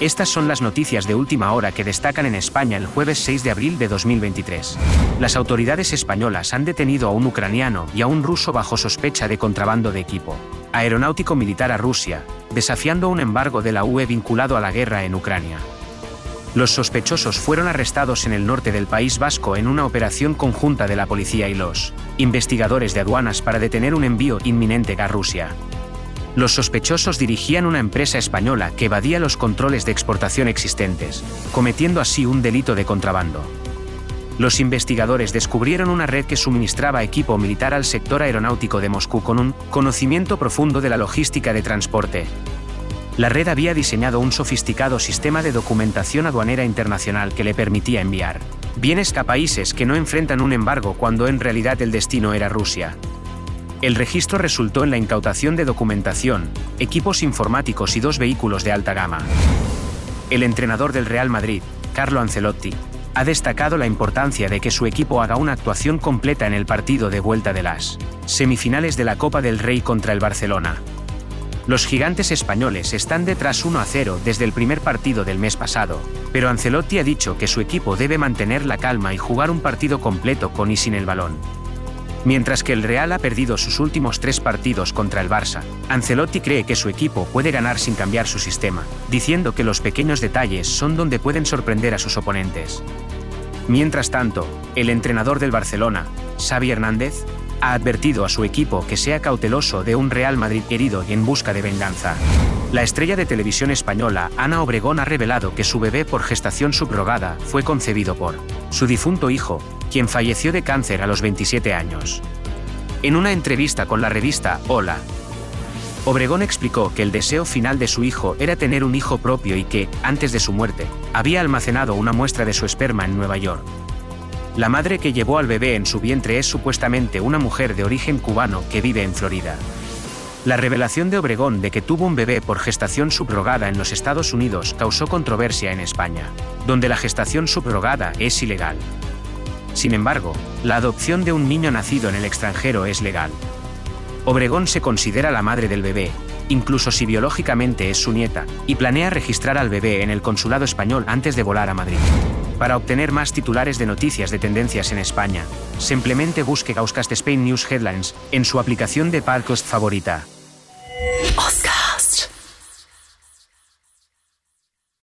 Estas son las noticias de última hora que destacan en España el jueves 6 de abril de 2023. Las autoridades españolas han detenido a un ucraniano y a un ruso bajo sospecha de contrabando de equipo aeronáutico militar a Rusia, desafiando un embargo de la UE vinculado a la guerra en Ucrania. Los sospechosos fueron arrestados en el norte del País Vasco en una operación conjunta de la policía y los investigadores de aduanas para detener un envío inminente a Rusia. Los sospechosos dirigían una empresa española que evadía los controles de exportación existentes, cometiendo así un delito de contrabando. Los investigadores descubrieron una red que suministraba equipo militar al sector aeronáutico de Moscú con un conocimiento profundo de la logística de transporte. La red había diseñado un sofisticado sistema de documentación aduanera internacional que le permitía enviar bienes a países que no enfrentan un embargo cuando en realidad el destino era Rusia. El registro resultó en la incautación de documentación, equipos informáticos y dos vehículos de alta gama. El entrenador del Real Madrid, Carlo Ancelotti, ha destacado la importancia de que su equipo haga una actuación completa en el partido de vuelta de las semifinales de la Copa del Rey contra el Barcelona. Los gigantes españoles están detrás 1 a 0 desde el primer partido del mes pasado, pero Ancelotti ha dicho que su equipo debe mantener la calma y jugar un partido completo con y sin el balón. Mientras que el Real ha perdido sus últimos tres partidos contra el Barça, Ancelotti cree que su equipo puede ganar sin cambiar su sistema, diciendo que los pequeños detalles son donde pueden sorprender a sus oponentes. Mientras tanto, el entrenador del Barcelona, Xavi Hernández, ha advertido a su equipo que sea cauteloso de un Real Madrid herido y en busca de venganza. La estrella de televisión española, Ana Obregón, ha revelado que su bebé por gestación subrogada fue concebido por su difunto hijo, quien falleció de cáncer a los 27 años. En una entrevista con la revista Hola, Obregón explicó que el deseo final de su hijo era tener un hijo propio y que, antes de su muerte, había almacenado una muestra de su esperma en Nueva York. La madre que llevó al bebé en su vientre es supuestamente una mujer de origen cubano que vive en Florida. La revelación de Obregón de que tuvo un bebé por gestación subrogada en los Estados Unidos causó controversia en España, donde la gestación subrogada es ilegal. Sin embargo, la adopción de un niño nacido en el extranjero es legal. Obregón se considera la madre del bebé, incluso si biológicamente es su nieta, y planea registrar al bebé en el consulado español antes de volar a Madrid. Para obtener más titulares de noticias de tendencias en España, simplemente busque Gauscast Spain News Headlines en su aplicación de podcast favorita.